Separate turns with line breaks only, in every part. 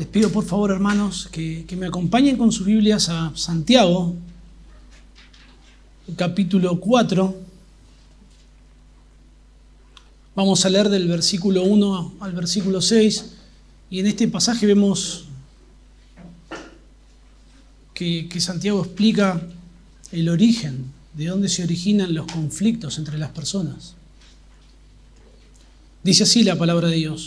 Les pido por favor, hermanos, que, que me acompañen con sus Biblias a Santiago, capítulo 4. Vamos a leer del versículo 1 al versículo 6 y en este pasaje vemos que, que Santiago explica el origen, de dónde se originan los conflictos entre las personas. Dice así la palabra de Dios.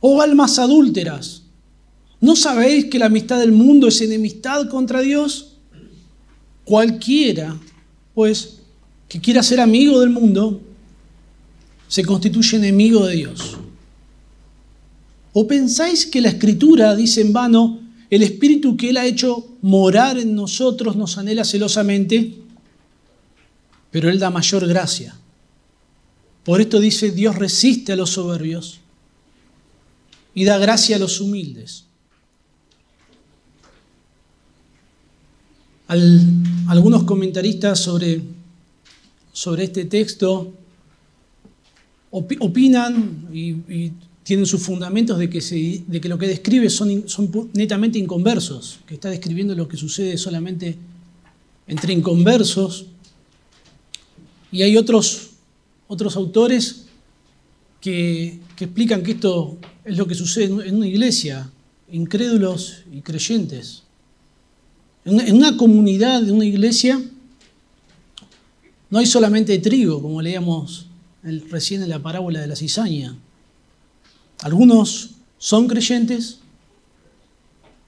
Oh almas adúlteras, ¿no sabéis que la amistad del mundo es enemistad contra Dios? Cualquiera, pues, que quiera ser amigo del mundo, se constituye enemigo de Dios. ¿O pensáis que la escritura dice en vano, el espíritu que Él ha hecho morar en nosotros nos anhela celosamente? Pero Él da mayor gracia. Por esto dice, Dios resiste a los soberbios y da gracia a los humildes. algunos comentaristas sobre, sobre este texto opinan y, tienen sus fundamentos de que, de que, lo que describe son, son netamente inconversos, que está describiendo lo que sucede solamente entre inconversos. Y hay otros, otros autores que, que explican que esto es lo que sucede en una iglesia, incrédulos y creyentes. En una comunidad de una iglesia no hay solamente trigo, como leíamos recién en la parábola de la cizaña. Algunos son creyentes,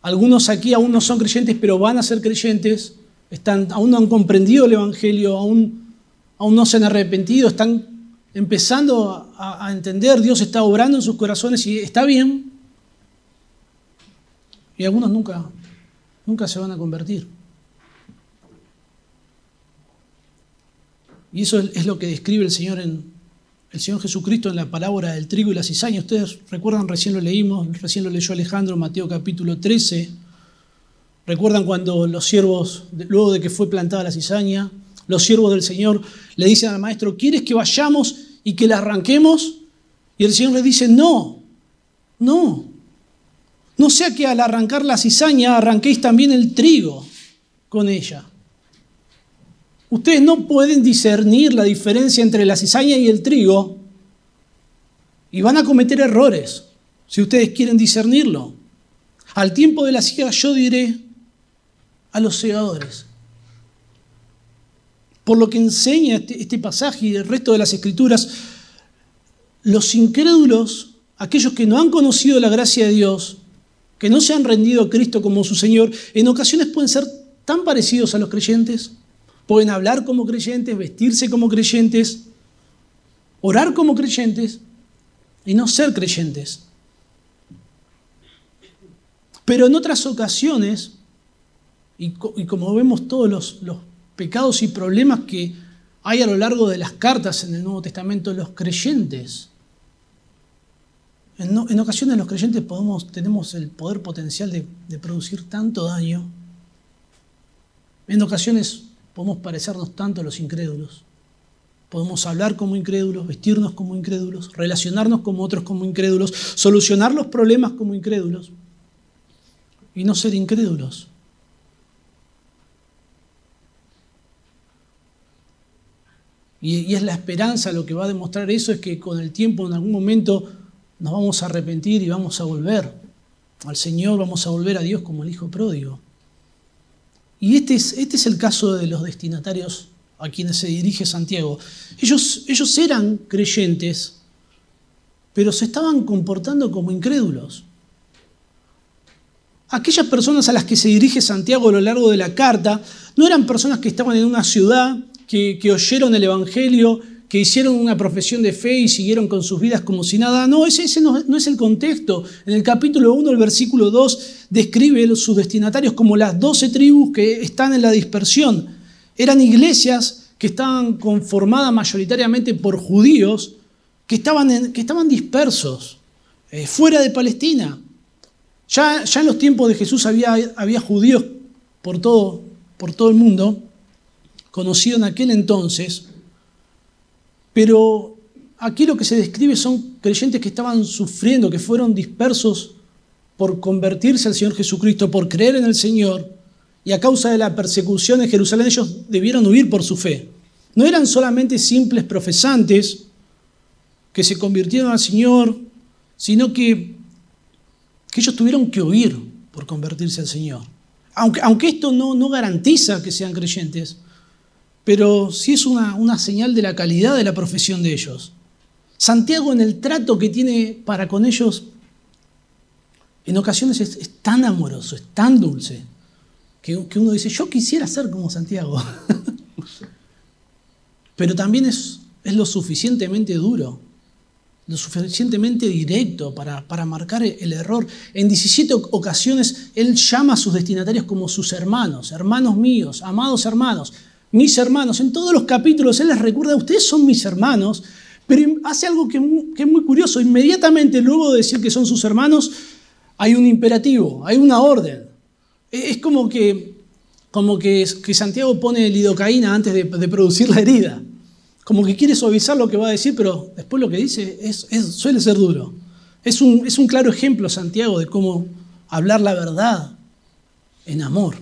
algunos aquí aún no son creyentes, pero van a ser creyentes, están, aún no han comprendido el Evangelio, aún, aún no se han arrepentido, están empezando a, entender, Dios está obrando en sus corazones y está bien. Y algunos nunca, nunca se van a convertir. Y eso es lo que describe el Señor en el Señor Jesucristo en la palabra del trigo y la cizaña. Ustedes recuerdan, recién lo leímos, recién lo leyó Alejandro, Mateo capítulo 13. Recuerdan cuando los siervos, luego de que fue plantada la cizaña, los siervos del Señor le dicen al maestro, ¿quieres que vayamos y que la arranquemos? Y el Señor le dice, no, no. No sea que al arrancar la cizaña arranquéis también el trigo con ella. Ustedes no pueden discernir la diferencia entre la cizaña y el trigo y van a cometer errores si ustedes quieren discernirlo. Al tiempo de la siega yo diré a los segadores, por lo que enseña este, este, pasaje y el resto de las escrituras, los incrédulos, aquellos que no han conocido la gracia de Dios, que no se han rendido a Cristo como su Señor, en ocasiones pueden ser tan parecidos a los creyentes, pueden hablar como creyentes, vestirse como creyentes, orar como creyentes y no ser creyentes. Pero en otras ocasiones, y, como vemos todos los pecados y problemas que hay a lo largo de las cartas en el Nuevo Testamento, los creyentes. En, ocasiones los creyentes podemos, tenemos el poder potencial de, de producir tanto daño. En ocasiones podemos parecernos tanto a los incrédulos. Podemos hablar como incrédulos, vestirnos como incrédulos, relacionarnos como otros como incrédulos, solucionar los problemas como incrédulos y no ser incrédulos. Y, es la esperanza lo que va a demostrar eso, es que con el tiempo en algún momento nos vamos a arrepentir y vamos a volver al Señor, vamos a volver a Dios como el Hijo pródigo. Y este es, este es el caso de los destinatarios a quienes se dirige Santiago. Ellos eran creyentes, pero se estaban comportando como incrédulos. Aquellas personas a las que se dirige Santiago a lo largo de la carta no eran personas que estaban en una ciudad que, oyeron el Evangelio, que hicieron una profesión de fe y siguieron con sus vidas como si nada. No, ese, no, es el contexto. En el capítulo 1, el versículo 2, describe sus destinatarios como las doce tribus que están en la dispersión. Eran iglesias que estaban conformadas mayoritariamente por judíos que estaban, dispersos, eh, fuera de Palestina. Ya, en los tiempos de Jesús había, judíos por todo el mundo, conocido en aquel entonces, pero aquí lo que se describe son creyentes que estaban sufriendo, que fueron dispersos por convertirse al Señor Jesucristo, por creer en el Señor, y a causa de la persecución en Jerusalén ellos debieron huir por su fe. No eran solamente simples profesantes que se convirtieron al Señor, sino que, ellos tuvieron que huir por convertirse al Señor. Aunque, esto no garantiza que sean creyentes, pero sí es una, una señal de la calidad de la profesión de ellos. Santiago en el trato que tiene para con ellos, en ocasiones es, tan amoroso, es tan dulce, que, que, uno dice, yo quisiera ser como Santiago. Pero también es, es, lo suficientemente duro, lo suficientemente directo para, para marcar el error. En 17 ocasiones él llama a sus destinatarios como sus hermanos, hermanos míos, amados hermanos mis hermanos. En todos los capítulos Él les recuerda, ustedes son mis hermanos, pero hace algo que, es muy curioso. Inmediatamente luego de decir que son sus hermanos, hay un imperativo, hay una orden. E, es como que, como que, Santiago pone lidocaína antes de, producir la herida. Como que quiere suavizar lo que va a decir, pero después lo que dice suele ser duro. Es un claro ejemplo, Santiago, de cómo hablar la verdad en amor.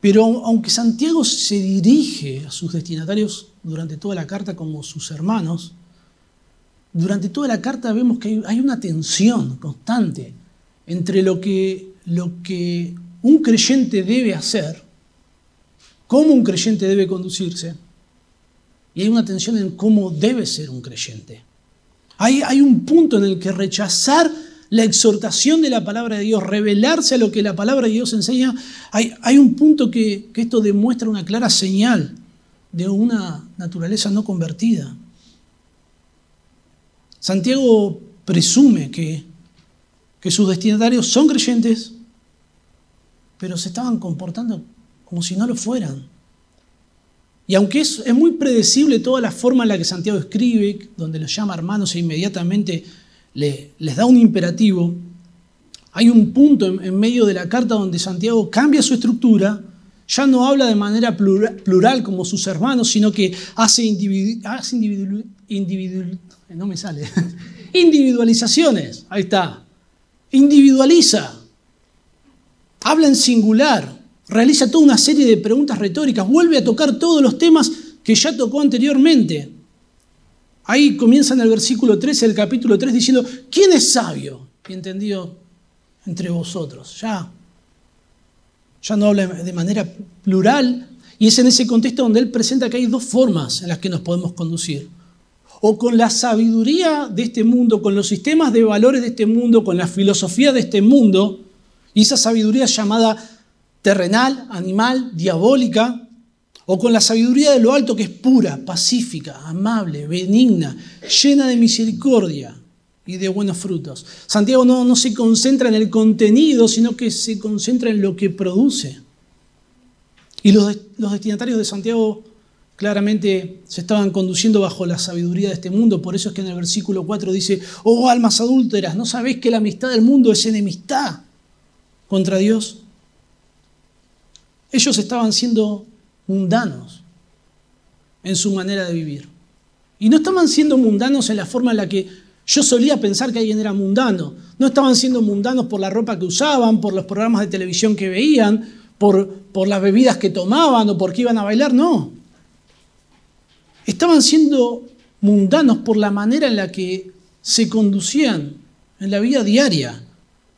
Pero aunque Santiago se dirige a sus destinatarios durante toda la carta como sus hermanos, durante toda la carta vemos que hay una tensión constante entre lo que, un creyente debe hacer, cómo un creyente debe conducirse, y hay una tensión en cómo debe ser un creyente. Hay un punto en el que rechazar la exhortación de la palabra de Dios, revelarse a lo que la palabra de Dios enseña, hay, un punto que, esto demuestra una clara señal de una naturaleza no convertida. Santiago presume que, que sus destinatarios son creyentes, pero se estaban comportando como si no lo fueran. Y aunque es, es, muy predecible toda la forma en la que Santiago escribe, donde los llama hermanos e inmediatamente les da un imperativo, hay un punto en, medio de la carta donde Santiago cambia su estructura, ya no habla de manera plural, como sus hermanos, sino que hace, no me sale, individualizaciones, ahí está, individualiza, habla en singular, realiza toda una serie de preguntas retóricas, vuelve a tocar todos los temas que ya tocó anteriormente. Ahí comienza en el versículo 13 del capítulo 3 diciendo, ¿quién es sabio y entendido entre vosotros? Ya, ya no habla de manera plural y es en ese contexto donde él presenta que hay dos formas en las que nos podemos conducir. O con la sabiduría de este mundo, con los sistemas de valores de este mundo, con la filosofía de este mundo, y esa sabiduría llamada terrenal, animal, diabólica, o con la sabiduría de lo alto que es pura, pacífica, amable, benigna, llena de misericordia y de buenos frutos. Santiago no, se concentra en el contenido, sino que se concentra en lo que produce. Y los, los destinatarios de Santiago claramente se estaban conduciendo bajo la sabiduría de este mundo. Por eso es que en el versículo 4 dice, oh almas adúlteras, ¿no sabéis que la amistad del mundo es enemistad contra Dios? Ellos estaban siendo mundanos en su manera de vivir. Y no estaban siendo mundanos en la forma en la que yo solía pensar que alguien era mundano. No estaban siendo mundanos por la ropa que usaban, por los programas de televisión que veían, por, por las bebidas que tomaban o porque iban a bailar, no. Estaban siendo mundanos por la manera en la que se conducían en la vida diaria.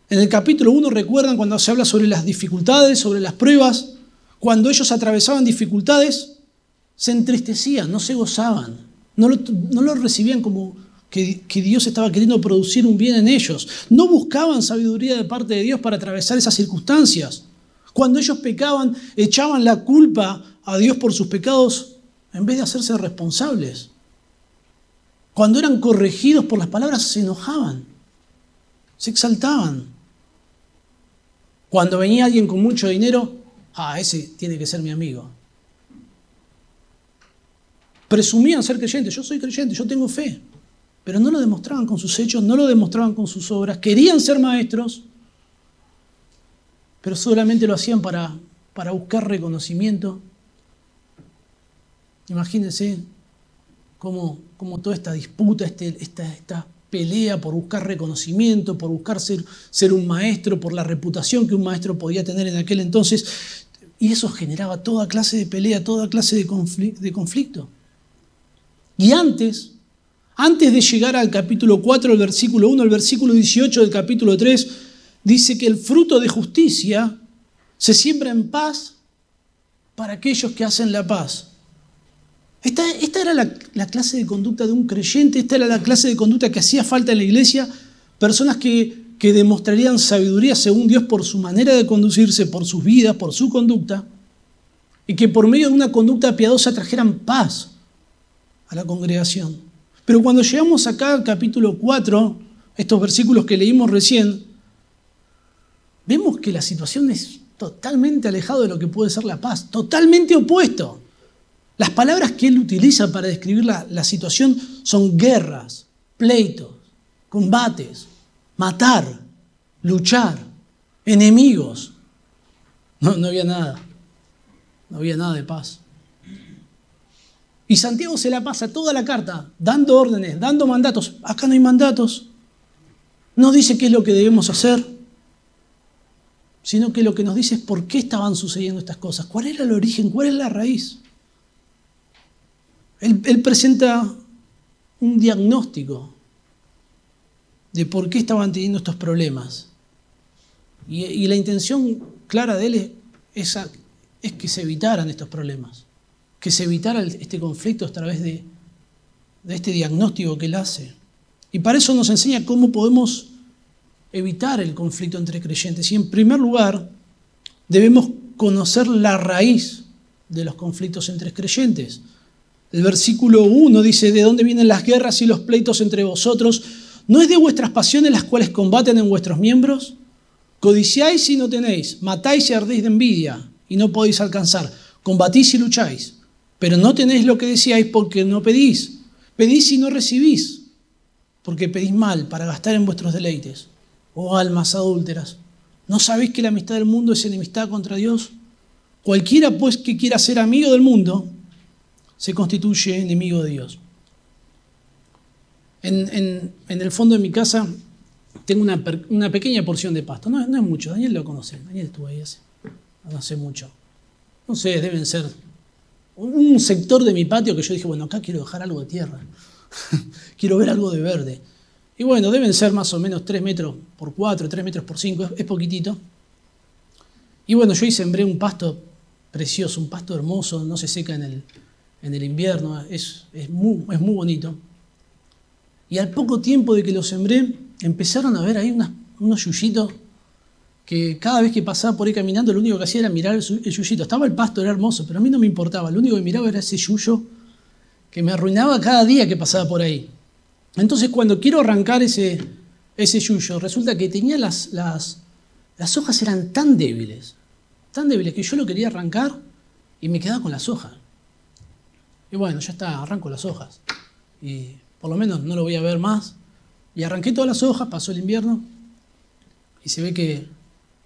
En el capítulo 1 recuerdan cuando se habla sobre las dificultades, sobre las pruebas, cuando ellos atravesaban dificultades, se entristecían, no se gozaban, no lo, recibían como que, que, Dios estaba queriendo producir un bien en ellos. No buscaban sabiduría de parte de Dios para atravesar esas circunstancias. Cuando ellos pecaban, echaban la culpa a Dios por sus pecados en vez de hacerse responsables. Cuando eran corregidos por las palabras se enojaban, se exaltaban. Cuando venía alguien con mucho dinero, ah, ese tiene que ser mi amigo. Presumían ser creyentes, yo soy creyente, yo tengo fe, pero no lo demostraban con sus hechos, no lo demostraban con sus obras, querían ser maestros, pero solamente lo hacían para, para buscar reconocimiento. Imagínense cómo, toda esta disputa, este, esta, esta, pelea por buscar reconocimiento, por buscar ser, un maestro, por la reputación que un maestro podía tener en aquel entonces, y eso generaba toda clase de pelea, toda clase de, de conflicto. Y antes, antes de llegar al capítulo 4, el versículo 1, el versículo 18 del capítulo 3, dice que el fruto de justicia se siembra en paz para aquellos que hacen la paz. Esta, era la, clase de conducta de un creyente, esta era la clase de conducta que hacía falta en la iglesia, personas que, que demostrarían sabiduría según Dios por su manera de conducirse, por sus vidas, por su conducta, y que por medio de una conducta piadosa trajeran paz a la congregación. Pero cuando llegamos acá al capítulo 4, estos versículos que leímos recién, vemos que la situación es totalmente alejado de lo que puede ser la paz, totalmente opuesto. Las palabras que él utiliza para describir la, situación son guerras, pleitos, combates, matar, luchar, enemigos. No, no había nada. No había nada de paz. Y Santiago se la pasa toda la carta dando órdenes, dando mandatos. Acá no hay mandatos. No dice qué es lo que debemos hacer, sino que lo que nos dice es por qué estaban sucediendo estas cosas, cuál era el origen, cuál es la raíz. Él, presenta un diagnóstico de por qué estaban teniendo estos problemas. Y, la intención clara de él es, que se evitaran estos problemas, que se evitara este conflicto a través de, de este diagnóstico que él hace. Y para eso nos enseña cómo podemos evitar el conflicto entre creyentes. Y en primer lugar, debemos conocer la raíz de los conflictos entre creyentes. El versículo 1 dice, ¿de dónde vienen las guerras y los pleitos entre vosotros? ¿No es de vuestras pasiones las cuales combaten en vuestros miembros? Codiciáis y no tenéis, matáis y ardéis de envidia y no podéis alcanzar, combatís y lucháis, pero no tenéis lo que deseáis porque no pedís, pedís y no recibís, porque pedís mal para gastar en vuestros deleites. Oh almas adúlteras, ¿no sabéis que la amistad del mundo es enemistad contra Dios? Cualquiera pues que quiera ser amigo del mundo, se constituye enemigo de Dios. En, el fondo de mi casa tengo una, pequeña porción de pasto. No, es mucho, Daniel lo conoce. Daniel estuvo ahí hace, no hace mucho. No sé, deben ser un sector de mi patio que yo dije, bueno, acá quiero dejar algo de tierra. quiero ver algo de verde. Y bueno, deben ser más o menos 3 metros por 4, 3 metros por 5, es, es poquitito. Y bueno, yo ahí sembré un pasto precioso, un pasto hermoso, no se seca en el, en el invierno, es, muy, es muy bonito. Y al poco tiempo de que lo sembré, empezaron a ver ahí unos yuyitos que cada vez que pasaba por ahí caminando, lo único que hacía era mirar el, yuyito. Estaba el pasto, era hermoso, pero a mí no me importaba. Lo único que miraba era ese yuyo que me arruinaba cada día que pasaba por ahí. Entonces, cuando quiero arrancar ese, ese yuyo, resulta que tenía las, las, las hojas eran tan débiles, tan débiles que yo lo quería arrancar y me quedaba con las hojas. Y bueno, ya está, arranco las hojas. Y por lo menos no lo voy a ver más. Y arranqué todas las hojas, pasó el invierno. Y se ve que,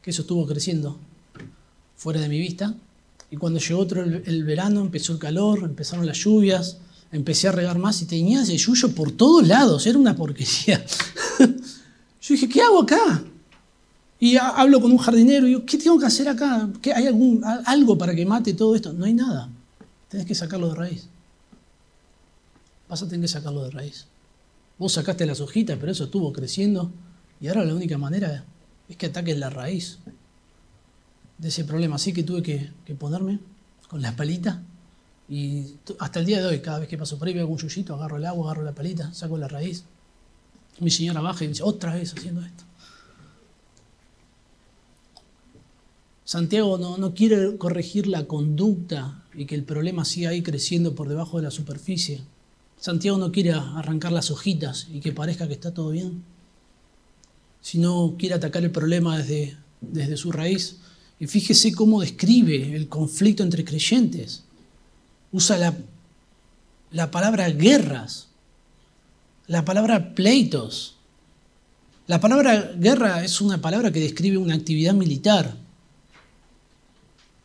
eso estuvo creciendo fuera de mi vista. Y cuando llegó otro el, verano, empezó el calor, empezaron las lluvias, empecé a regar más y tenía ese yuyo por todos lados, era una porquería. Yo dije, ¿qué hago acá? Y hablo con un jardinero y digo, ¿qué tengo que hacer acá? ¿Hay algún, algo para que mate todo esto? No hay nada. Tenés que sacarlo de raíz vas a tener que sacarlo de raíz. Vos sacaste las hojitas, pero eso estuvo creciendo y ahora la única manera es que ataques la raíz de ese problema. Así que tuve que, ponerme con la palita y hasta el día de hoy, cada vez que paso por ahí veo algún yuyito, agarro el agua, agarro la palita, saco la raíz. Mi señora baja y me dice, otra vez haciendo esto. Santiago no, no quiere corregir la conducta y que el problema siga ahí creciendo por debajo de la superficie. Santiago no quiere arrancar las hojitas y que parezca que está todo bien, sino quiere atacar el problema desde, desde su raíz. Y fíjese cómo describe el conflicto entre creyentes. Usa la, la palabra guerras, la palabra pleitos. La palabra guerra es una palabra que describe una actividad militar.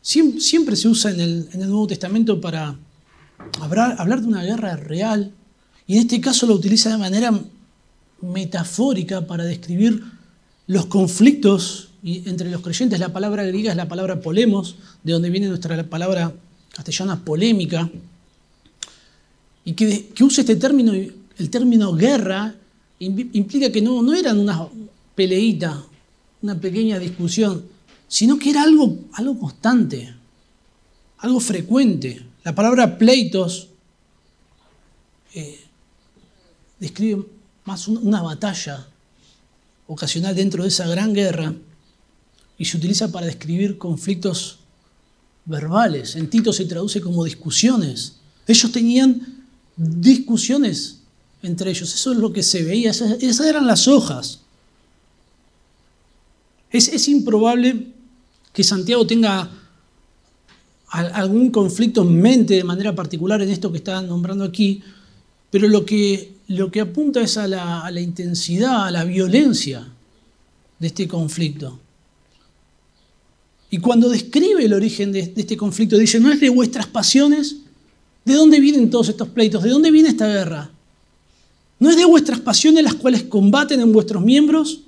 Siempre, se usa en el, Nuevo Testamento para hablar, de una guerra real y en este caso lo utiliza de manera metafórica para describir los conflictos entre los creyentes. La palabra griega es la palabra polemos, de donde viene nuestra palabra castellana polémica, y que, que use este término, el término guerra, implica que no, no eran una peleita, una pequeña discusión, sino que era algo, algo constante, algo frecuente. La palabra pleitos eh, describe más una batalla ocasional dentro de esa gran guerra y se utiliza para describir conflictos verbales. En Tito se traduce como discusiones. Ellos tenían discusiones entre ellos. Eso es lo que se veía. Esas, eran las hojas. Es, es improbable que Santiago tenga algún conflicto en mente de manera particular en esto que está nombrando aquí, pero lo que, lo que apunta es a la, intensidad, a la violencia de este conflicto. Y cuando describe el origen de, de este conflicto, dice, no es de vuestras pasiones, ¿de dónde vienen todos estos pleitos? ¿De dónde viene esta guerra? ¿No es de vuestras pasiones las cuales combaten en vuestros miembros?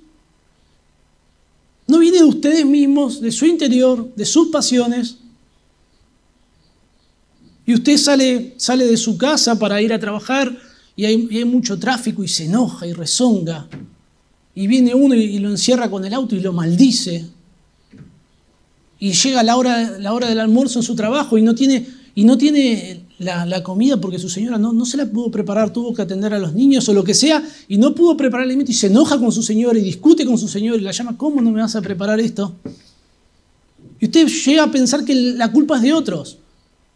No viene de ustedes mismos, de su interior, de sus pasiones. Y usted sale, sale de su casa para ir a trabajar y hay, mucho tráfico y se enoja y rezonga. Y viene uno y, lo encierra con el auto y lo maldice. Y llega la hora, la hora del almuerzo en su trabajo y no tiene, y no tiene la, comida porque su señora no, no, se la pudo preparar, tuvo que atender a los niños o lo que sea, y no pudo preparar el alimento y se enoja con su señora y discute con su señora y la llama, ¿cómo no me vas a preparar esto? Y usted llega a pensar que la culpa es de otros,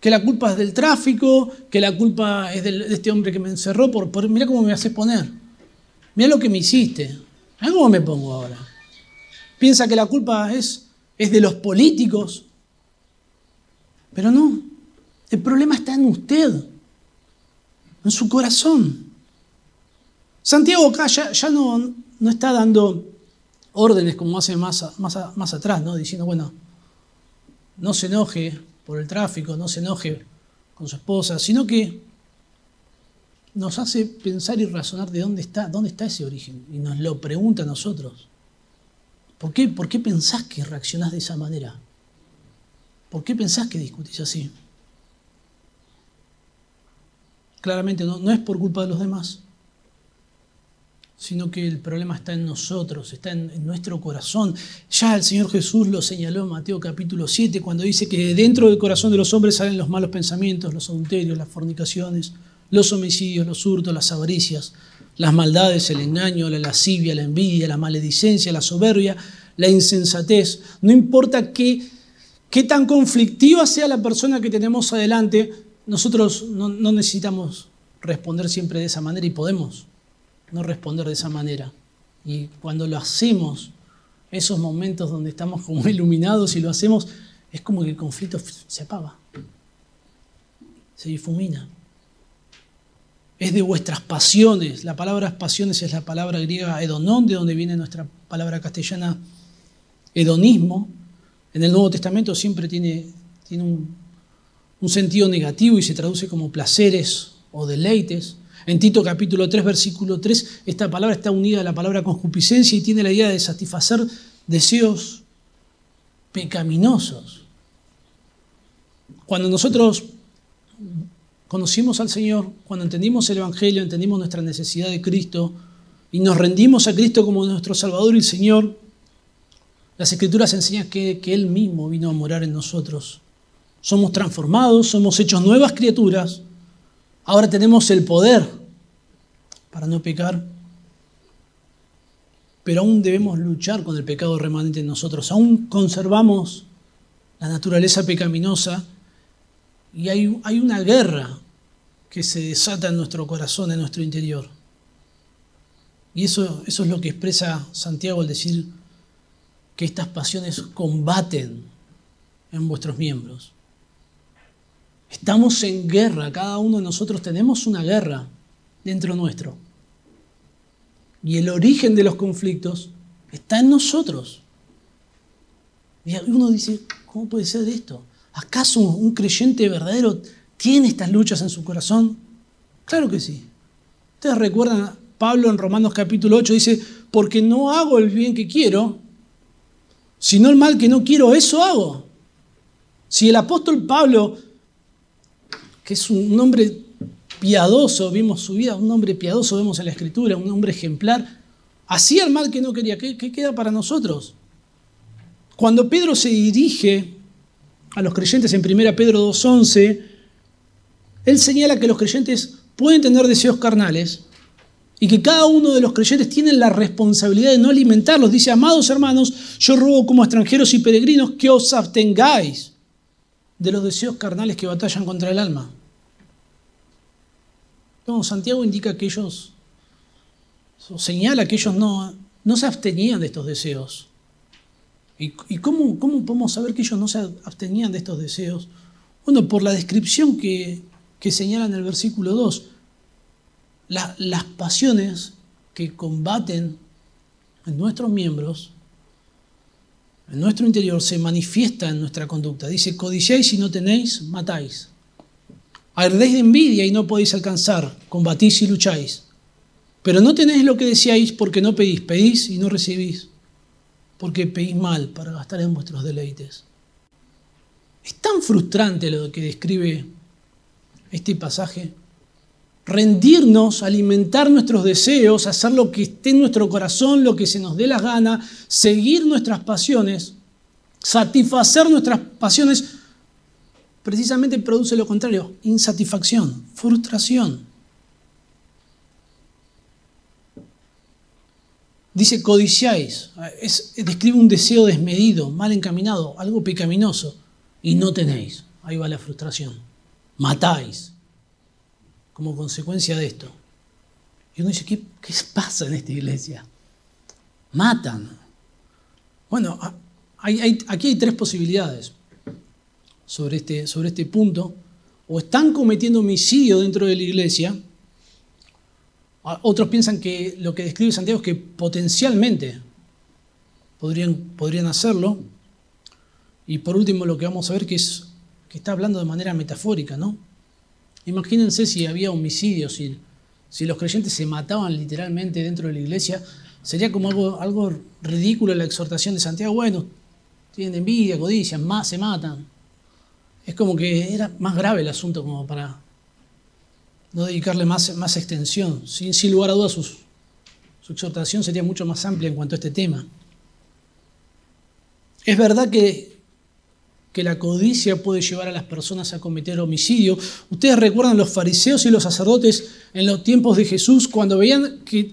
que la culpa es del tráfico, que la culpa es de este hombre que me encerró, por, mira cómo me haces poner, mira lo que me hiciste, mira cómo me pongo ahora. Piensa que la culpa es, de los políticos, pero no, el problema está en usted, en su corazón. Santiago acá ya, no, está dando órdenes como hace más, más, más atrás, ¿no? diciendo, bueno, no se enoje por el tráfico, no se enoje con su esposa, sino que nos hace pensar y razonar de dónde está, dónde está ese origen. Y nos lo pregunta a nosotros. ¿Por qué, ¿Por qué pensás que reaccionás de esa manera? ¿Por qué pensás que discutís así? Claramente no, es por culpa de los demás, sino que el problema está en nosotros, está en, nuestro corazón. Ya el Señor Jesús lo señaló en Mateo capítulo 7, cuando dice que dentro del corazón de los hombres salen los malos pensamientos, los adulterios, las fornicaciones, los homicidios, los hurtos, las avaricias, las maldades, el engaño, la lascivia, la envidia, la maledicencia, la soberbia, la insensatez. No importa qué, qué tan conflictiva sea la persona que tenemos adelante, nosotros no, necesitamos responder siempre de esa manera y podemos no responder de esa manera. Y cuando lo hacemos, esos momentos donde estamos como iluminados y lo hacemos, es como que el conflicto se apaga, se difumina. Es de vuestras pasiones. La palabra pasiones es la palabra griega edonón, de donde viene nuestra palabra castellana hedonismo. En el Nuevo Testamento siempre tiene, tiene un sentido negativo y se traduce como placeres o deleites. En Tito capítulo 3, versículo 3, esta palabra está unida a la palabra concupiscencia y tiene la idea de satisfacer deseos pecaminosos. Cuando nosotros conocimos al Señor, cuando entendimos el Evangelio, entendimos nuestra necesidad de Cristo y nos rendimos a Cristo como nuestro Salvador y Señor, las Escrituras enseñan que, que Él mismo vino a morar en nosotros somos transformados, somos hechos nuevas criaturas. Ahora tenemos el poder para no pecar. Pero aún debemos luchar con el pecado remanente en nosotros. Aún conservamos la naturaleza pecaminosa y hay, hay una guerra que se desata en nuestro corazón, en nuestro interior. Y eso, eso es lo que expresa Santiago al decir que estas pasiones combaten en vuestros miembros. Estamos en guerra, cada uno de nosotros tenemos una guerra dentro nuestro. Y el origen de los conflictos está en nosotros. Y uno dice, ¿cómo puede ser esto? ¿Acaso un creyente verdadero tiene estas luchas en su corazón? Claro que sí. Ustedes recuerdan, Pablo en Romanos capítulo 8 dice, porque no hago el bien que quiero, sino el mal que no quiero, eso hago. Si el apóstol Pablo, que es un hombre piadoso, vimos su vida, un hombre piadoso vemos en la escritura, un hombre ejemplar, hacía el mal que no quería, ¿qué, queda para nosotros? Cuando Pedro se dirige a los creyentes en 1 Pedro 2.11, él señala que los creyentes pueden tener deseos carnales, y que cada uno de los creyentes tiene la responsabilidad de no alimentarlos. Dice, amados hermanos, yo ruego como extranjeros y peregrinos que os abstengáis de los deseos carnales que batallan contra el alma. Santiago indica que ellos, señala que ellos no, no se abstenían de estos deseos. ¿Y, cómo, cómo, podemos saber que ellos no se abstenían de estos deseos? Bueno, por la descripción que, que señala en el versículo 2 las pasiones que combaten en nuestros miembros, en nuestro interior, se manifiestan en nuestra conducta. Dice, codiciáis y no tenéis, matáis. Ardéis de envidia y no podéis alcanzar, combatís y lucháis. Pero no tenéis lo que deseáis porque no pedís, pedís y no recibís, porque pedís mal para gastar en vuestros deleites. Es tan frustrante lo que describe este pasaje rendirnos, alimentar nuestros deseos, hacer lo que esté en nuestro corazón, lo que se nos dé la gana, seguir nuestras pasiones, satisfacer nuestras pasiones, precisamente produce lo contrario, insatisfacción, frustración. Dice codiciáis, describe un deseo desmedido, mal encaminado, algo pecaminoso, y no tenéis. Ahí va la frustración. Matáis, como consecuencia de esto. Y uno dice, ¿qué, pasa en esta iglesia? Matan. Bueno, aquí hay tres posibilidades sobre este, sobre este punto. O están cometiendo homicidio dentro de la iglesia. Otros piensan que lo que describe Santiago es que potencialmente podrían, podrían hacerlo. Y por último, lo que vamos a ver que es que está hablando de manera metafórica, ¿no? Imagínense si había homicidios, si, si los creyentes se mataban literalmente dentro de la iglesia, sería como algo, algo ridículo la exhortación de Santiago. Bueno, tienen envidia, codicia, más se matan. Es como que era más grave el asunto como para no dedicarle más, más extensión. Sin, sin lugar a dudas, su exhortación sería mucho más amplia en cuanto a este tema. Es verdad que que la codicia puede llevar a las personas a cometer homicidio. Ustedes recuerdan los fariseos y los sacerdotes en los tiempos de Jesús, cuando veían que,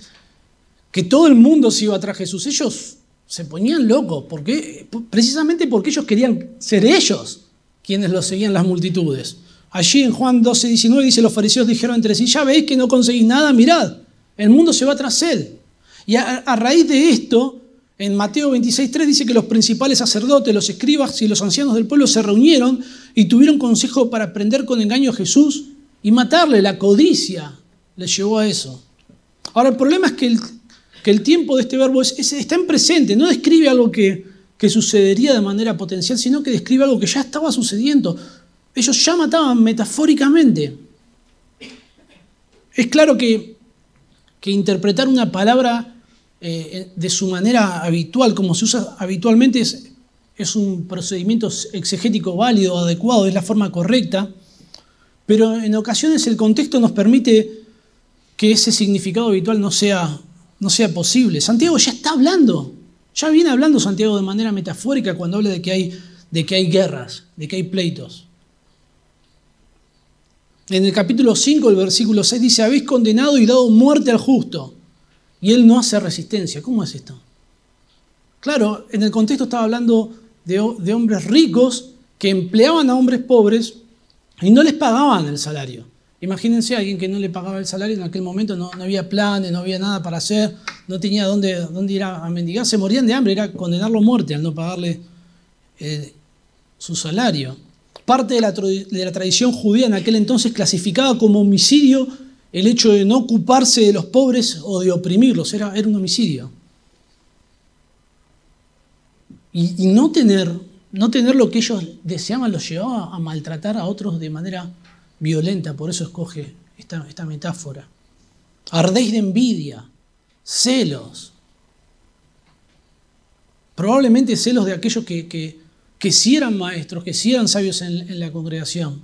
que todo el mundo se iba tras Jesús, ellos se ponían locos, porque, precisamente porque ellos querían ser ellos quienes lo seguían las multitudes. Allí en Juan 12, 19 dice, los fariseos dijeron entre sí, ya veis que no conseguís nada, mirad, el mundo se va tras él. Y a raíz de esto, en Mateo 26.3 dice que los principales sacerdotes, los escribas y los ancianos del pueblo se reunieron y tuvieron consejo para prender con engaño a Jesús y matarle. La codicia les llevó a eso. Ahora, el problema es que el tiempo de este verbo está en presente, no describe algo que, que sucedería de manera potencial, sino que describe algo que ya estaba sucediendo. Ellos ya mataban metafóricamente. Es claro que, interpretar una palabra eh, de su manera habitual, como se usa habitualmente, es, es un procedimiento exegético válido, adecuado, es la forma correcta, pero en ocasiones el contexto nos permite que ese significado habitual no sea, no sea posible. Santiago ya está hablando, ya viene hablando Santiago de manera metafórica cuando habla de que hay, de que hay guerras, de que hay pleitos. En el capítulo 5, el versículo 6 dice, habéis condenado y dado muerte al justo y él no hace resistencia. ¿Cómo es esto? Claro, en el contexto estaba hablando de, hombres ricos que empleaban a hombres pobres y no les pagaban el salario. Imagínense a alguien que no le pagaba el salario en aquel momento, no, había planes, no había nada para hacer, no tenía dónde, dónde ir a, mendigar, se morían de hambre, era condenarlo a muerte al no pagarle eh, su salario. Parte de la, tradición judía en aquel entonces clasificaba como homicidio el hecho de no ocuparse de los pobres o de oprimirlos, era, era un homicidio. Y, no, tener, no tener lo que ellos deseaban los llevaba a maltratar a otros de manera violenta, por eso escoge esta, esta metáfora. Ardéis de envidia, celos. Probablemente celos de aquellos que, que, que sí eran maestros, que sí eran sabios en, en la congregación,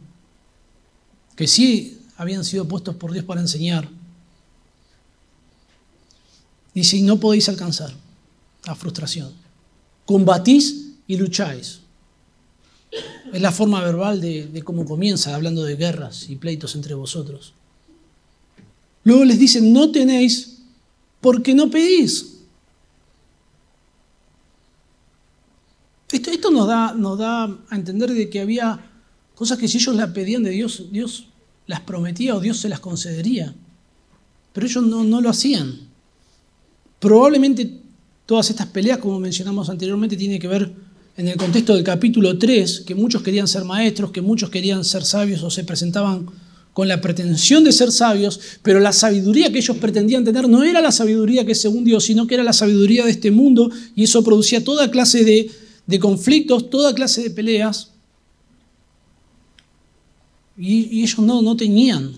que sí habían sido puestos por Dios para enseñar. Y no podéis alcanzar la frustración. Combatís y lucháis. Es la forma verbal de, cómo comienza, hablando de guerras y pleitos entre vosotros. Luego les dice, no tenéis porque no pedís. Esto, esto nos, da, nos da a entender de que había cosas que si ellos la pedían de Dios, Dios las prometía o Dios se las concedería. Pero ellos no, no lo hacían. Probablemente todas estas peleas, como mencionamos anteriormente, tienen que ver en el contexto del capítulo 3, que muchos querían ser maestros, que muchos querían ser sabios o se presentaban con la pretensión de ser sabios, pero la sabiduría que ellos pretendían tener no era la sabiduría que según Dios, sino que era la sabiduría de este mundo y eso producía toda clase de, de conflictos, toda clase de peleas. Y, ellos no, no tenían,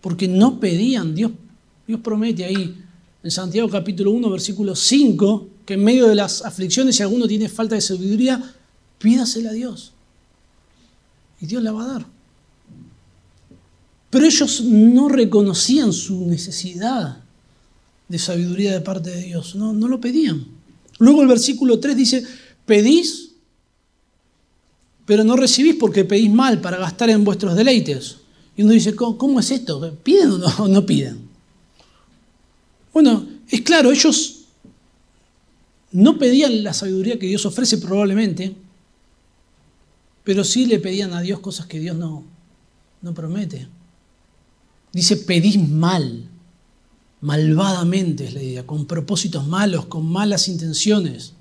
porque no pedían. Dios, Dios promete ahí en Santiago capítulo 1, versículo 5, que en medio de las aflicciones, si alguno tiene falta de sabiduría, pídasela a Dios. Y Dios la va a dar. Pero ellos no reconocían su necesidad de sabiduría de parte de Dios, no, no lo pedían. Luego el versículo 3 dice, pedís pero no recibís porque pedís mal para gastar en vuestros deleites. Y uno dice, ¿cómo, es esto? ¿Piden o no, no piden? Bueno, es claro, ellos no pedían la sabiduría que Dios ofrece probablemente, pero sí le pedían a Dios cosas que Dios no, no promete. Dice, pedís mal, malvadamente es la idea, con propósitos malos, con malas intenciones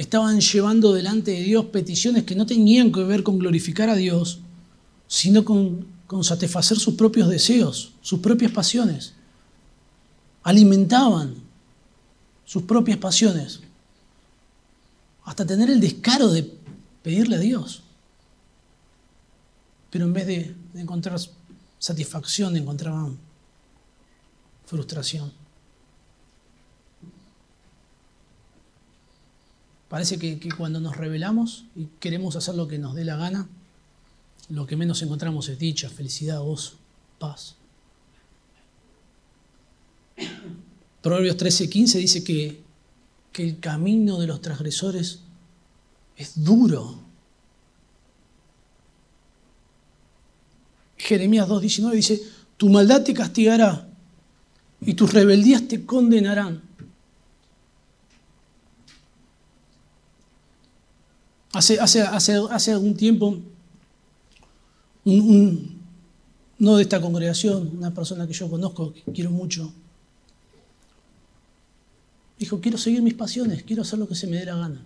estaban llevando delante de Dios peticiones que no tenían que ver con glorificar a Dios, sino con, satisfacer sus propios deseos, sus propias pasiones. Alimentaban sus propias pasiones hasta tener el descaro de pedirle a Dios. Pero en vez de, encontrar satisfacción, encontraban frustración. Parece que, cuando nos rebelamos y queremos hacer lo que nos dé la gana, lo que menos encontramos es dicha, felicidad, gozo, paz. Proverbios 13:15 dice que, que el camino de los transgresores es duro. Jeremías 2:19 dice, tu maldad te castigará y tus rebeldías te condenarán. Hace, hace, hace, hace algún tiempo, no de esta congregación, una persona que yo conozco, que quiero mucho, dijo, quiero seguir mis pasiones, quiero hacer lo que se me dé la gana,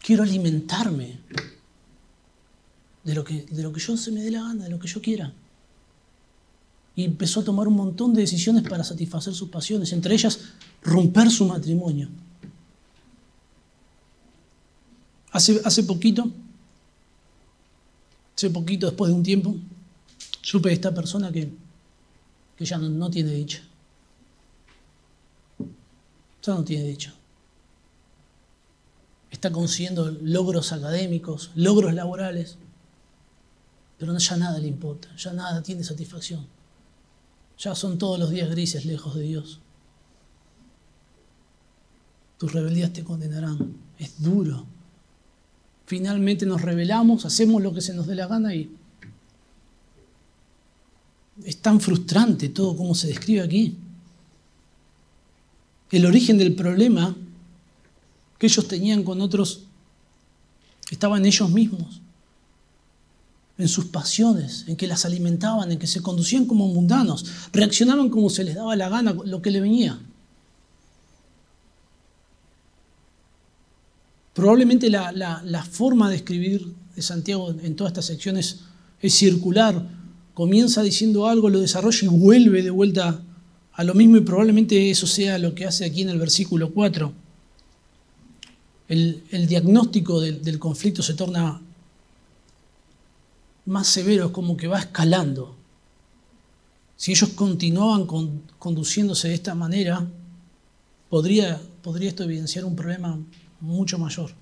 quiero alimentarme de lo que, de lo que yo se me dé la gana, de lo que yo quiera. Y empezó a tomar un montón de decisiones para satisfacer sus pasiones, entre ellas romper su matrimonio. Hace, poquito, hace poquito, después de un tiempo, supe de esta persona que, que ya no, tiene dicha. Ya no tiene dicha. Está consiguiendo logros académicos, logros laborales, pero ya nada le importa, ya nada tiene satisfacción. Ya son todos los días grises lejos de Dios. Tus rebeldías te condenarán. Es duro finalmente nos rebelamos, hacemos lo que se nos dé la gana y es tan frustrante todo como se describe aquí. El origen del problema que ellos tenían con otros estaba en ellos mismos, en sus pasiones, en que las alimentaban, en que se conducían como mundanos, reaccionaban como se les daba la gana, lo que le venía. Probablemente la, forma de escribir de Santiago en todas estas secciones es circular. Comienza diciendo algo, lo desarrolla y vuelve de vuelta a lo mismo y probablemente eso sea lo que hace aquí en el versículo 4. El, diagnóstico del, conflicto se torna más severo, es como que va escalando. Si ellos continuaban conduciéndose de esta manera, podría, podría esto evidenciar un problema mucho mayor.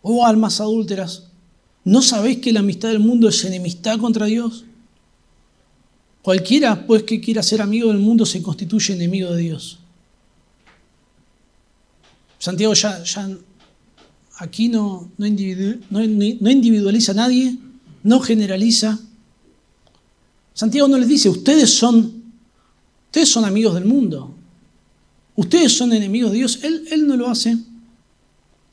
Oh almas adúlteras, ¿no sabéis que la amistad del mundo es enemistad contra Dios? Cualquiera, pues, que quiera ser amigo del mundo se constituye enemigo de Dios. Santiago ya, aquí no, no, individualiza a nadie, no generaliza. Santiago no les dice, ustedes son, ustedes son amigos del mundo, ustedes son enemigos de Dios. Él, él no lo hace.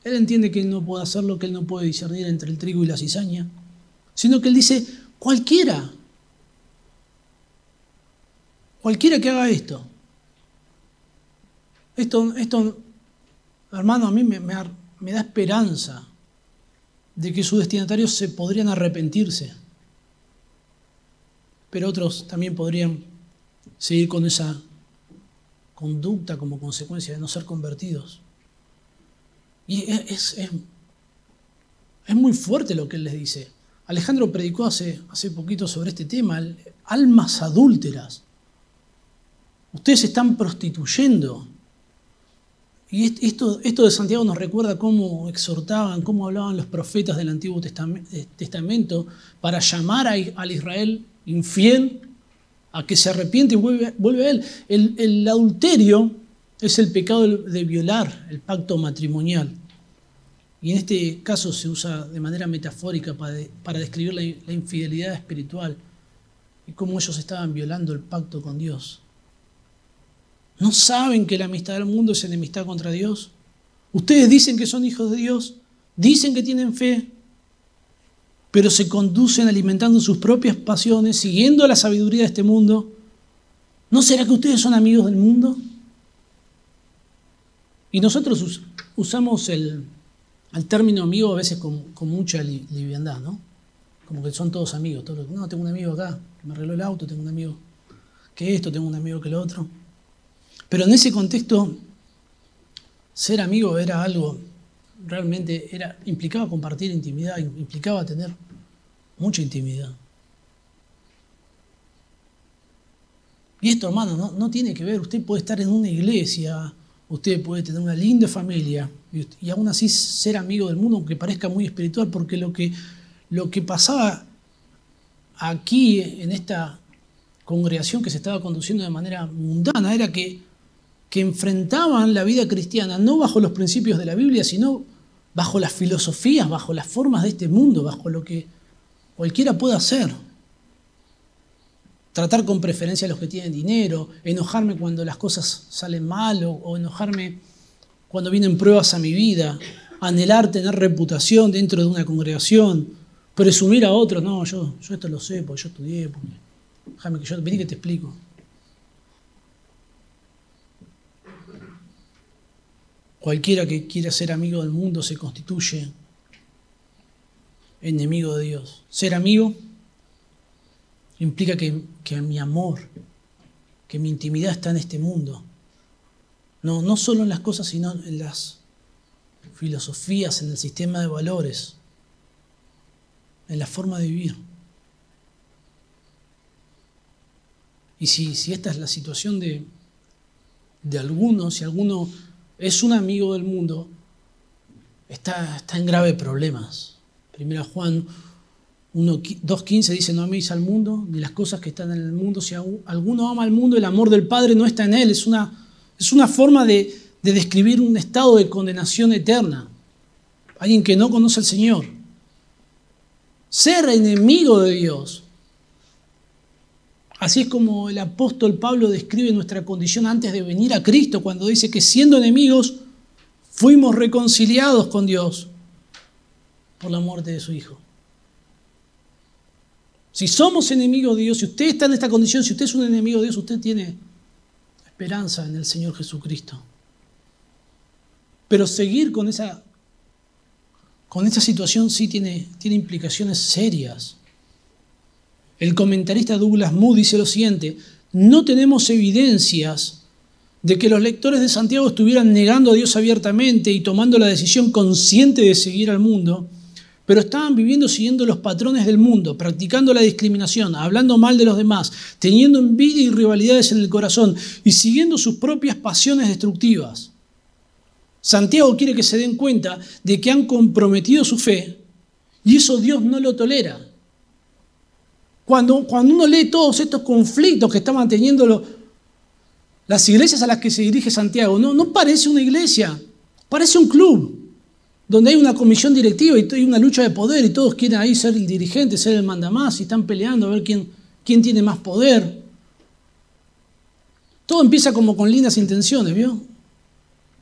Él entiende que él no puede hacerlo, que él no puede discernir entre el trigo y la cizaña, sino que él dice, cualquiera, cualquiera que haga esto. Esto, esto hermano, a mí me, da esperanza de que sus destinatarios se podrían arrepentirse, pero otros también podrían seguir con esa conducta como consecuencia de no ser convertidos. Y es, es, muy fuerte lo que él les dice. Alejandro predicó hace, hace poquito sobre este tema, almas adúlteras. Ustedes están prostituyendo. Y esto, de Santiago nos recuerda cómo exhortaban, cómo hablaban los profetas del Antiguo eh, Testamento para llamar al Israel infiel a que se arrepiente y vuelve a él. El, adulterio es el pecado de violar el pacto matrimonial. Y en este caso se usa de manera metafórica para, describir la, infidelidad espiritual y cómo ellos estaban violando el pacto con Dios. ¿No saben que la amistad del mundo es enemistad contra Dios? Ustedes dicen que son hijos de Dios, dicen que tienen fe, pero se conducen alimentando sus propias pasiones, siguiendo la sabiduría de este mundo. ¿No será que ustedes son amigos del mundo? Y nosotros usamos el, término amigo a veces con, mucha liviandad, ¿no? Como que son todos amigos. Todos, no, tengo un amigo acá que me arregló el auto, tengo un amigo que esto, tengo un amigo que lo otro. Pero en ese contexto, ser amigo era algo, realmente era, implicaba compartir intimidad, implicaba tener mucha intimidad. Y esto, hermano, no, tiene que ver, usted puede estar en una iglesia, usted puede tener una linda familia y, aún así ser amigo del mundo, aunque parezca muy espiritual, porque lo que, lo que pasaba aquí en esta congregación que se estaba conduciendo de manera mundana era que, que enfrentaban la vida cristiana no bajo los principios de la Biblia, sino bajo las filosofías, bajo las formas de este mundo, bajo lo que cualquiera puede hacer tratar con preferencia a los que tienen dinero, enojarme cuando las cosas salen mal o, enojarme cuando vienen pruebas a mi vida, anhelar tener reputación dentro de una congregación, presumir a otros, no, yo, yo esto lo sé, porque yo estudié, déjame que yo, vení que te explico. Cualquiera que quiera ser amigo del mundo se constituye enemigo de Dios. Ser amigo implica que, mi amor, que mi intimidad está en este mundo. No, no solo en las cosas, sino en las filosofías, en el sistema de valores, en la forma de vivir. Y si, si esta es la situación de, de alguno, si alguno es un amigo del mundo, está, está en graves problemas. Primera Juan 2.15 dice, no améis al mundo, ni las cosas que están en el mundo. Si alguno ama al mundo, el amor del Padre no está en él. Es una, es una forma de, de describir un estado de condenación eterna. Alguien que no conoce al Señor. Ser enemigo de Dios. Así es como el apóstol Pablo describe nuestra condición antes de venir a Cristo, cuando dice que siendo enemigos fuimos reconciliados con Dios por la muerte de su Hijo. Si somos enemigos de Dios, si usted está en esta condición, si usted es un enemigo de Dios, usted tiene esperanza en el Señor Jesucristo. Pero seguir con esa, con situación sí tiene, tiene implicaciones serias. El comentarista Douglas Moody dice lo siguiente, no tenemos evidencias de que los lectores de Santiago estuvieran negando a Dios abiertamente y tomando la decisión consciente de seguir al mundo, pero estaban viviendo siguiendo los patrones del mundo, practicando la discriminación, hablando mal de los demás, teniendo envidia y rivalidades en el corazón y siguiendo sus propias pasiones destructivas. Santiago quiere que se den cuenta de que han comprometido su fe y eso Dios no lo tolera. Cuando, cuando uno lee todos estos conflictos que estaban teniendo las iglesias a las que se dirige Santiago, no, no parece una iglesia, parece un club donde hay una comisión directiva y hay una lucha de poder y todos quieren ahí ser el dirigente, ser el mandamás y están peleando a ver quién, quién tiene más poder. Todo empieza como con lindas intenciones, ¿vio?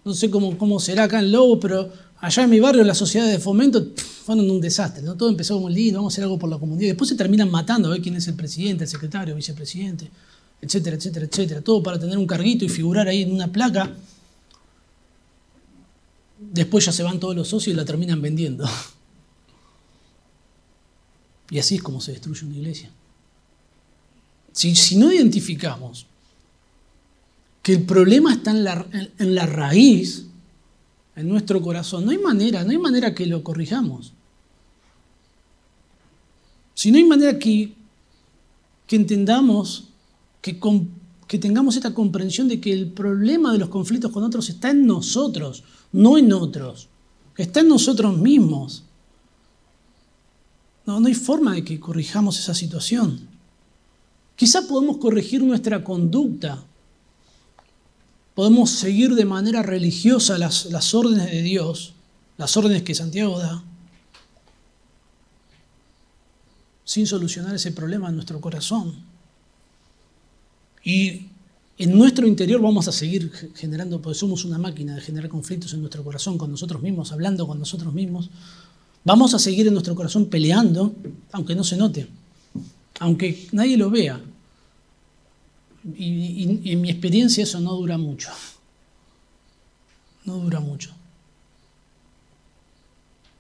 No sé cómo, cómo será acá en Lobo, pero allá en mi barrio las sociedades de fomento fueron un desastre, ¿no? Todo empezó como lindo, vamos a hacer algo por la comunidad. Después se terminan matando a ver quién es el presidente, el secretario, el vicepresidente, etcétera, etcétera, etcétera. Todo para tener un carguito y figurar ahí en una placa después ya se van todos los socios y la terminan vendiendo. Y así es como se destruye una iglesia. Si, no identificamos que el problema está en la, en la, raíz, en nuestro corazón, no hay manera, no hay manera que lo corrijamos. Si no hay manera que, que entendamos, que, tengamos esta comprensión de que el problema de los conflictos con otros está en nosotros, no en otros, está en nosotros mismos. No, no hay forma de que corrijamos esa situación. Quizá podemos corregir nuestra conducta, podemos seguir de manera religiosa las órdenes de Dios, las órdenes que Santiago da, sin solucionar ese problema en nuestro corazón. Y en nuestro interior vamos a seguir generando, porque somos una máquina de generar conflictos en nuestro corazón con nosotros mismos, hablando con nosotros mismos. Vamos a seguir en nuestro corazón peleando, aunque no se note, aunque nadie lo vea. Y, en mi experiencia eso no dura mucho. No dura mucho.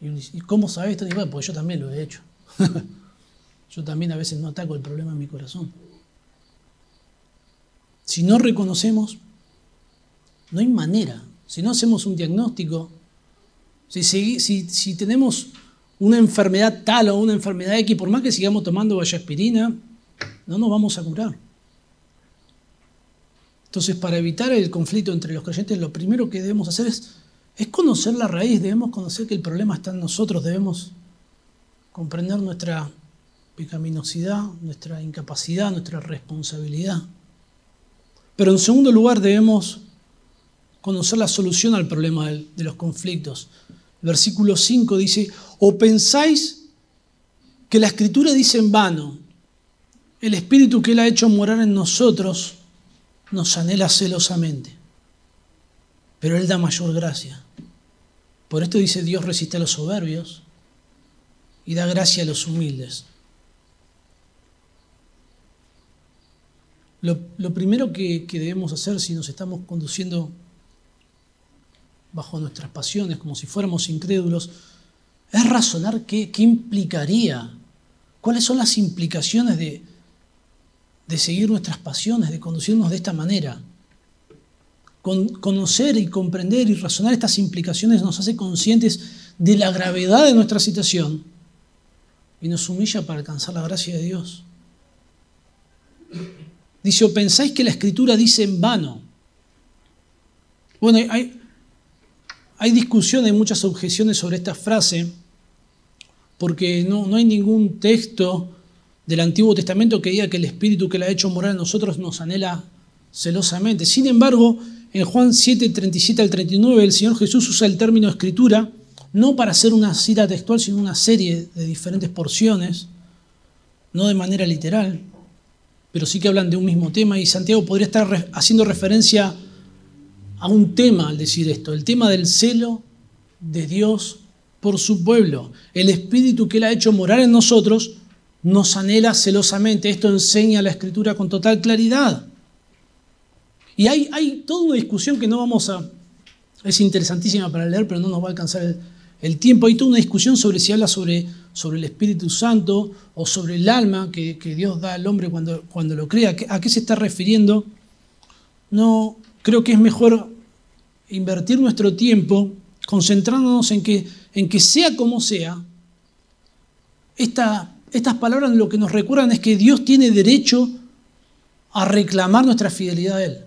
¿Y cómo sabes esto? Bueno, pues yo también lo he hecho. yo también a veces no ataco el problema en mi corazón. Si no reconocemos, no hay manera. Si no hacemos un diagnóstico, si, tenemos una enfermedad tal o una enfermedad X, por más que sigamos tomando aspirina, no nos vamos a curar. Entonces, para evitar el conflicto entre los creyentes, lo primero que debemos hacer es, es conocer la raíz, debemos conocer que el problema está en nosotros, debemos comprender nuestra nuestra incapacidad, nuestra responsabilidad. Pero en segundo lugar debemos conocer la solución al problema de los conflictos. El versículo 5 dice, o pensáis que la escritura dice en vano, el espíritu que él ha hecho morar en nosotros nos anhela celosamente, pero él da mayor gracia. Por esto dice Dios resiste a los soberbios y da gracia a los humildes. Lo, primero que, debemos hacer si nos estamos conduciendo bajo nuestras pasiones, como si fuéramos incrédulos, es razonar qué, implicaría, cuáles son las implicaciones de, de seguir nuestras pasiones, de conducirnos de esta manera. Con, conocer y comprender y razonar estas implicaciones nos hace conscientes de la gravedad de nuestra situación y nos humilla para alcanzar la gracia de Dios. Dice, o pensáis que la escritura dice en vano. Bueno, hay, hay discusión, hay muchas objeciones sobre esta frase, porque no, no hay ningún texto del Antiguo Testamento que diga que el Espíritu que la ha hecho morar en nosotros nos anhela celosamente. Sin embargo, en Juan 7, 37 al 39, el Señor Jesús usa el término escritura no para hacer una cita textual, sino una serie de diferentes porciones, no de manera literal pero sí que hablan de un mismo tema y Santiago podría estar haciendo referencia a un tema al decir esto, el tema del celo de Dios por su pueblo. El Espíritu que Él ha hecho morar en nosotros nos anhela celosamente. Esto enseña la Escritura con total claridad. Y hay, toda una discusión que no vamos a... Es interesantísima para leer, pero no nos va a alcanzar el, tiempo. Hay toda una discusión sobre si habla sobre, sobre el Espíritu Santo o sobre el alma que, Dios da al hombre cuando, cuando lo crea. ¿A qué se está refiriendo? No, creo que es mejor invertir nuestro tiempo concentrándonos en que, en que sea como sea, estas palabras lo que nos recuerdan es que Dios tiene derecho a reclamar nuestra fidelidad a Él.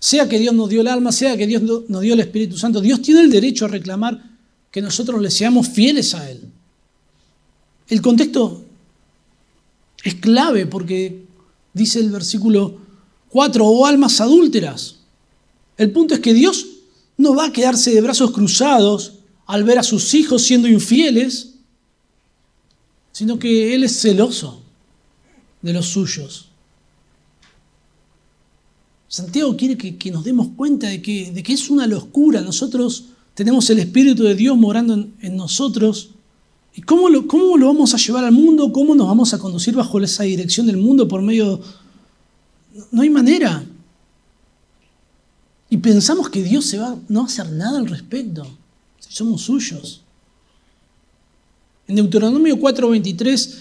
Sea que Dios nos dio el alma, sea que Dios nos dio el Espíritu Santo, Dios tiene el derecho a reclamar que nosotros le seamos fieles a Él. El contexto es clave porque dice el versículo 4, o almas adúlteras. El punto es que Dios no va a quedarse de brazos cruzados al ver a sus hijos siendo infieles, sino que Él es celoso de los suyos. Santiago quiere que, nos demos cuenta de que, de que, es una locura. Nosotros tenemos el Espíritu de Dios morando en, nosotros. ¿Y cómo lo, cómo lo, vamos a llevar al mundo? ¿Cómo nos vamos a conducir bajo esa dirección del mundo por medio... No hay manera. Y pensamos que Dios se va, no va a hacer nada al respecto, si somos suyos. En Deuteronomio 4:23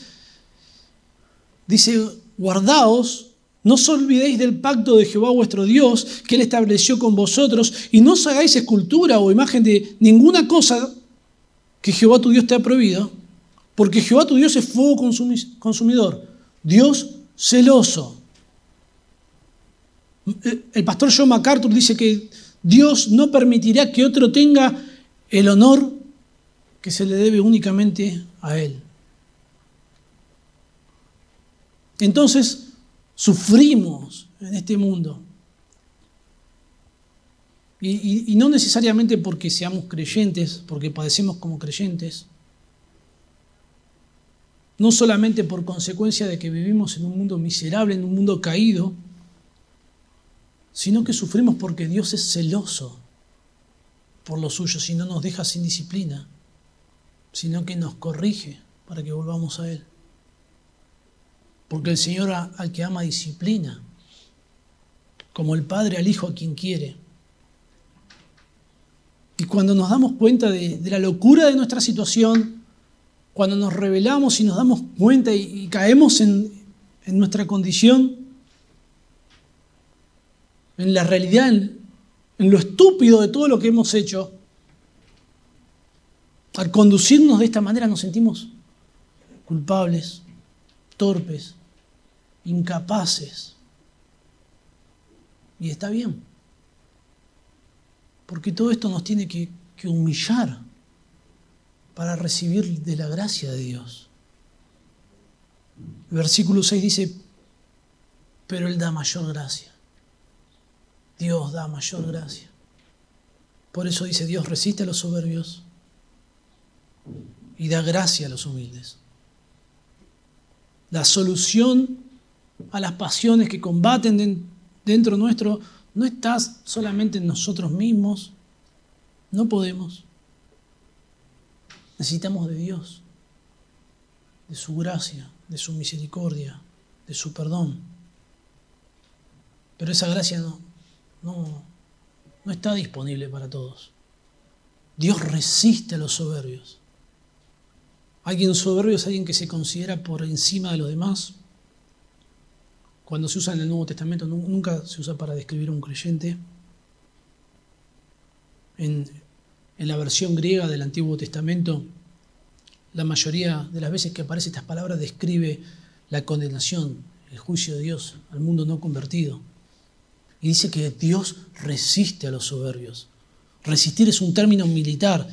dice, guardaos, no os olvidéis del pacto de Jehová vuestro Dios, que Él estableció con vosotros, y no os hagáis escultura o imagen de ninguna cosa que Jehová tu Dios te ha prohibido, porque Jehová tu Dios es fuego consumidor, Dios celoso el pastor John MacArthur dice que Dios no permitirá que otro tenga el honor que se le debe únicamente a Él. Entonces, sufrimos en este mundo. Y, no necesariamente porque seamos creyentes, porque padecemos como creyentes, no solamente por consecuencia de que vivimos en un mundo miserable, en un mundo caído, sino que sufrimos porque Dios es celoso por los suyos y no nos deja sin disciplina, sino que nos corrige para que volvamos a Él. Porque el Señor al que ama disciplina, como el Padre al Hijo a quien quiere. Y cuando nos damos cuenta de, la locura de nuestra situación, cuando nos revelamos y nos damos cuenta y, caemos en nuestra condición, en la realidad, en, lo estúpido de todo lo que hemos hecho, al conducirnos de esta manera nos sentimos culpables, torpes, incapaces. Y está bien, porque todo esto nos tiene que, humillar para recibir de la gracia de Dios. Versículo 6 dice, pero Él da mayor gracia. Dios da mayor gracia. Por eso dice Dios resiste a los soberbios y da gracia a los humildes. La solución a las pasiones que combaten dentro nuestro no está solamente en nosotros mismos. No podemos. Necesitamos de Dios, de su gracia, de su misericordia, de su perdón. Pero esa gracia no, no, no está disponible para todos. Dios resiste a los soberbios. Alguien soberbio es alguien que se considera por encima de los demás. Cuando se usa en el Nuevo Testamento, nunca se usa para describir a un creyente. En, la versión griega del Antiguo Testamento, la mayoría de las veces que aparecen estas palabras describe la condenación, el juicio de Dios al mundo no convertido. Y dice que Dios resiste a los soberbios. Resistir es un término militar.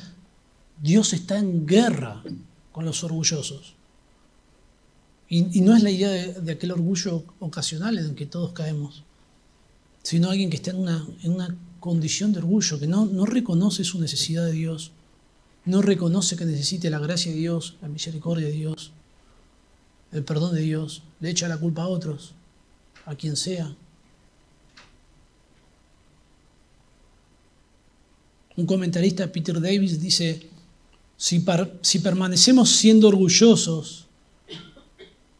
Dios está en guerra con los orgullosos. Y, no es la idea de, aquel orgullo ocasional en el que todos caemos, sino alguien que está en una, en una condición de orgullo, que no, no reconoce su necesidad de Dios, no reconoce que necesite la gracia de Dios, la misericordia de Dios, el perdón de Dios, le echa la culpa a otros, a quien sea, Un comentarista, Peter Davis, dice, si, si permanecemos siendo orgullosos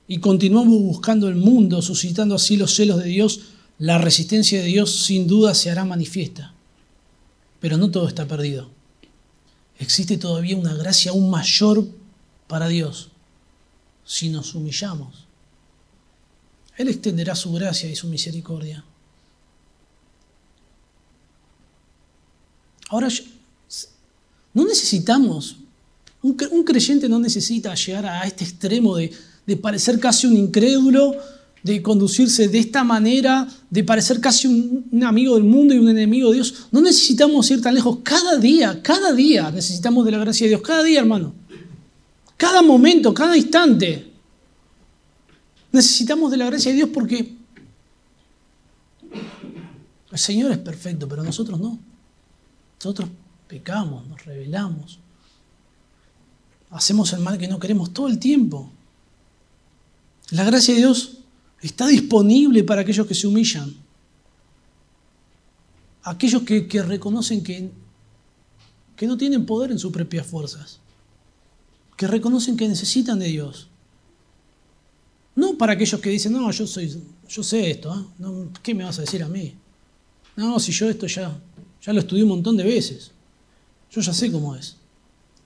y continuamos buscando el mundo, suscitando así los celos de Dios, la resistencia de Dios sin duda se hará manifiesta. Pero no todo está perdido. Existe todavía una gracia aún mayor para Dios si nos humillamos. Él extenderá su gracia y su misericordia. Ahora, no necesitamos, un, creyente no necesita llegar a este extremo de, de parecer casi un incrédulo, de conducirse de esta manera, de parecer casi un, amigo del mundo y un enemigo de Dios. No necesitamos ir tan lejos. Cada día, cada día necesitamos de la gracia de Dios. Cada día, hermano. Cada momento, cada instante. Necesitamos de la gracia de Dios porque el Señor es perfecto, pero nosotros no. Nosotros pecamos, nos rebelamos. Hacemos el mal que no queremos todo el tiempo. La gracia de Dios está disponible para aquellos que se humillan. Aquellos que, reconocen que, que no tienen poder en sus propias fuerzas. Que reconocen que necesitan de Dios. No para aquellos que dicen, no, yo soy, yo sé esto, ¿eh? ¿qué me vas a decir a mí? No, si yo esto ya, ya lo estudié un montón de veces. Yo ya sé cómo es.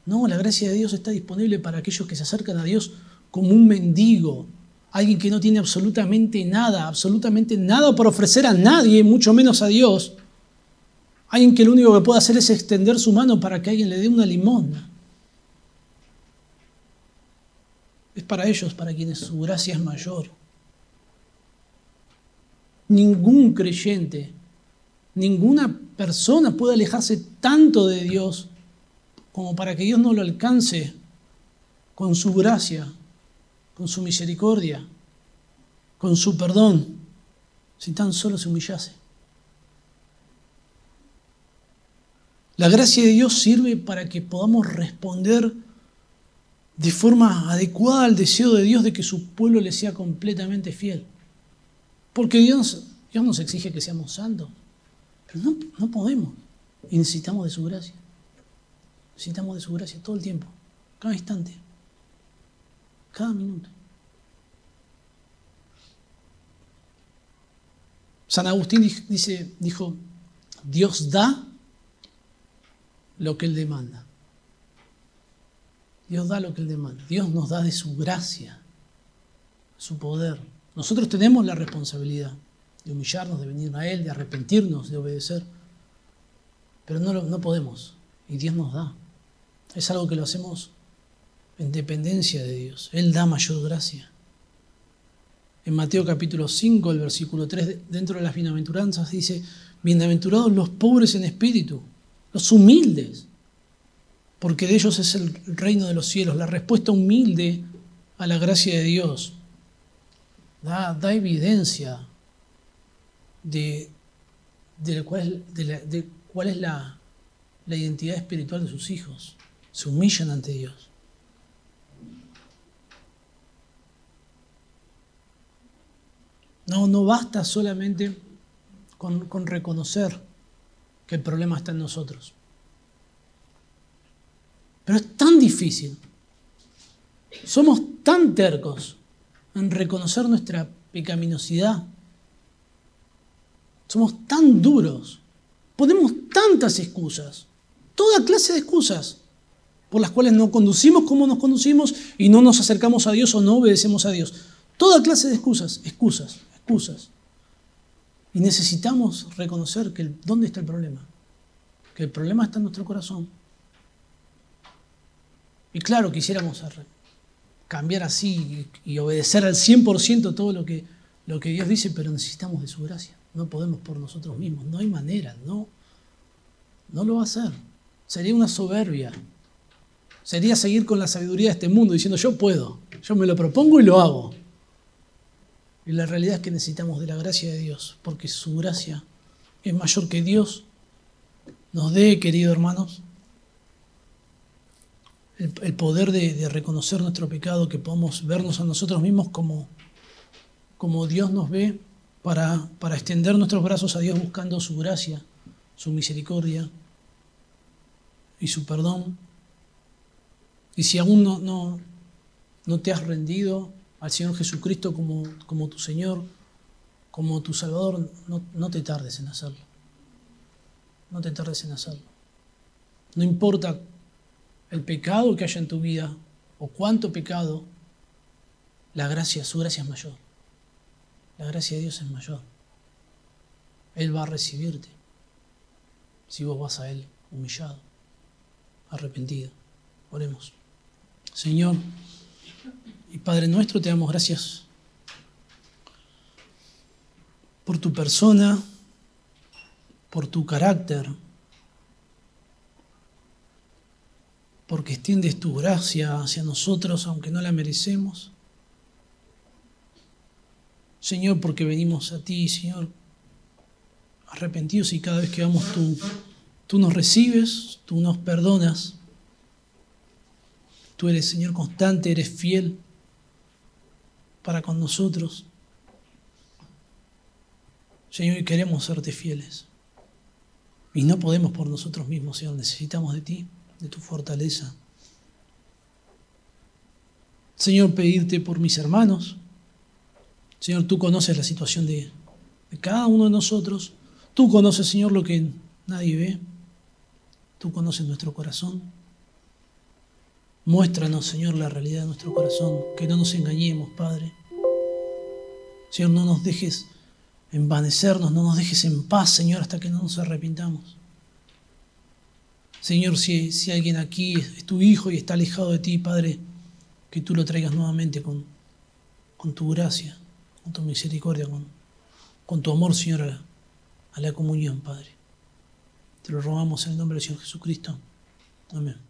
No, la gracia de Dios está disponible para aquellos que se acercan a Dios como un mendigo, alguien que no tiene absolutamente nada, absolutamente nada por ofrecer a nadie, mucho menos a Dios. Alguien que lo único que puede hacer es extender su mano para que alguien le dé una limosna. Es para ellos, para quienes su gracia es mayor. Ningún creyente, ninguna persona puede alejarse tanto de Dios como para que Dios no lo alcance con su gracia, con su misericordia, con su perdón, si tan solo se humillase. La gracia de Dios sirve para que podamos responder de forma adecuada al deseo de Dios de que su pueblo le sea completamente fiel. Porque Dios, Dios nos exige que seamos santos, pero no, no podemos. Y necesitamos de su gracia. Necesitamos de su gracia todo el tiempo, cada instante, cada minuto. San Agustín dice, dijo, Dios da lo que Él demanda. Dios da lo que Él demanda. Dios nos da de su gracia, su poder. Nosotros tenemos la responsabilidad de humillarnos, de venir a Él, de arrepentirnos, de obedecer. Pero no, no podemos. Y Dios nos da. Es algo que lo hacemos en dependencia de Dios. Él da mayor gracia. En Mateo capítulo 5, el versículo 3, dentro de las bienaventuranzas, dice, bienaventurados los pobres en espíritu, los humildes, porque de ellos es el reino de los cielos. La respuesta humilde a la gracia de Dios da, evidencia de, cuál, de cuál es la, la identidad espiritual de sus hijos se humillan ante Dios. No, no basta solamente con, con reconocer que el problema está en nosotros. Pero es tan difícil. Somos tan tercos en reconocer nuestra pecaminosidad. Somos tan duros. Ponemos tantas excusas. Toda clase de excusas por las cuales no conducimos como nos conducimos y no nos acercamos a Dios o no obedecemos a Dios. Toda clase de excusas, excusas, Y necesitamos reconocer que dónde está el problema. Que el problema está en nuestro corazón. Y claro, quisiéramos cambiar así y, obedecer al 100% todo lo que, lo que Dios dice, pero necesitamos de su gracia. No podemos por nosotros mismos. No hay manera. No, no lo va a hacer. Sería una soberbia sería seguir con la sabiduría de este mundo diciendo yo puedo, yo me lo propongo y lo hago. Y la realidad es que necesitamos de la gracia de Dios, porque su gracia es mayor que Dios nos dé, queridos hermanos, el, poder de, reconocer nuestro pecado, que podamos vernos a nosotros mismos como, como Dios nos ve, para, para extender nuestros brazos a Dios buscando su gracia, su misericordia y su perdón. Y si aún no, no, no te has rendido al Señor Jesucristo como, como tu Señor, como tu Salvador, no, no te tardes en hacerlo. No te tardes en hacerlo. No importa el pecado que haya en tu vida o cuánto pecado, la gracia, su gracia es mayor. La gracia de Dios es mayor. Él va a recibirte si vos vas a Él humillado, arrepentido. Oremos. Señor y Padre nuestro, te damos gracias por tu persona, por tu carácter, porque extiendes tu gracia hacia nosotros aunque no la merecemos. Señor, porque venimos a ti, Señor, arrepentidos y cada vez que vamos tú, tú nos recibes, tú nos perdonas. Tú eres, Señor, constante, eres fiel para con nosotros. Señor, y queremos serte fieles. Y no podemos por nosotros mismos, Señor, necesitamos de ti de tu fortaleza. Señor, pedirte por mis hermanos. Señor, tú conoces la situación de, de cada uno de nosotros. Tú conoces, Señor, lo que nadie ve. Tú conoces nuestro corazón. Muéstranos, Señor, la realidad de nuestro corazón. Que no nos engañemos, Padre. Señor, no nos dejes envanecernos, no nos dejes en paz, Señor, hasta que no nos arrepintamos. Señor, si, si alguien aquí es tu hijo y está alejado de ti, Padre, que tú lo traigas nuevamente con, con tu gracia, con tu misericordia, con, con tu amor, Señor, a la, a la comunión, Padre. Te lo rogamos en el nombre del Señor Jesucristo. Amén.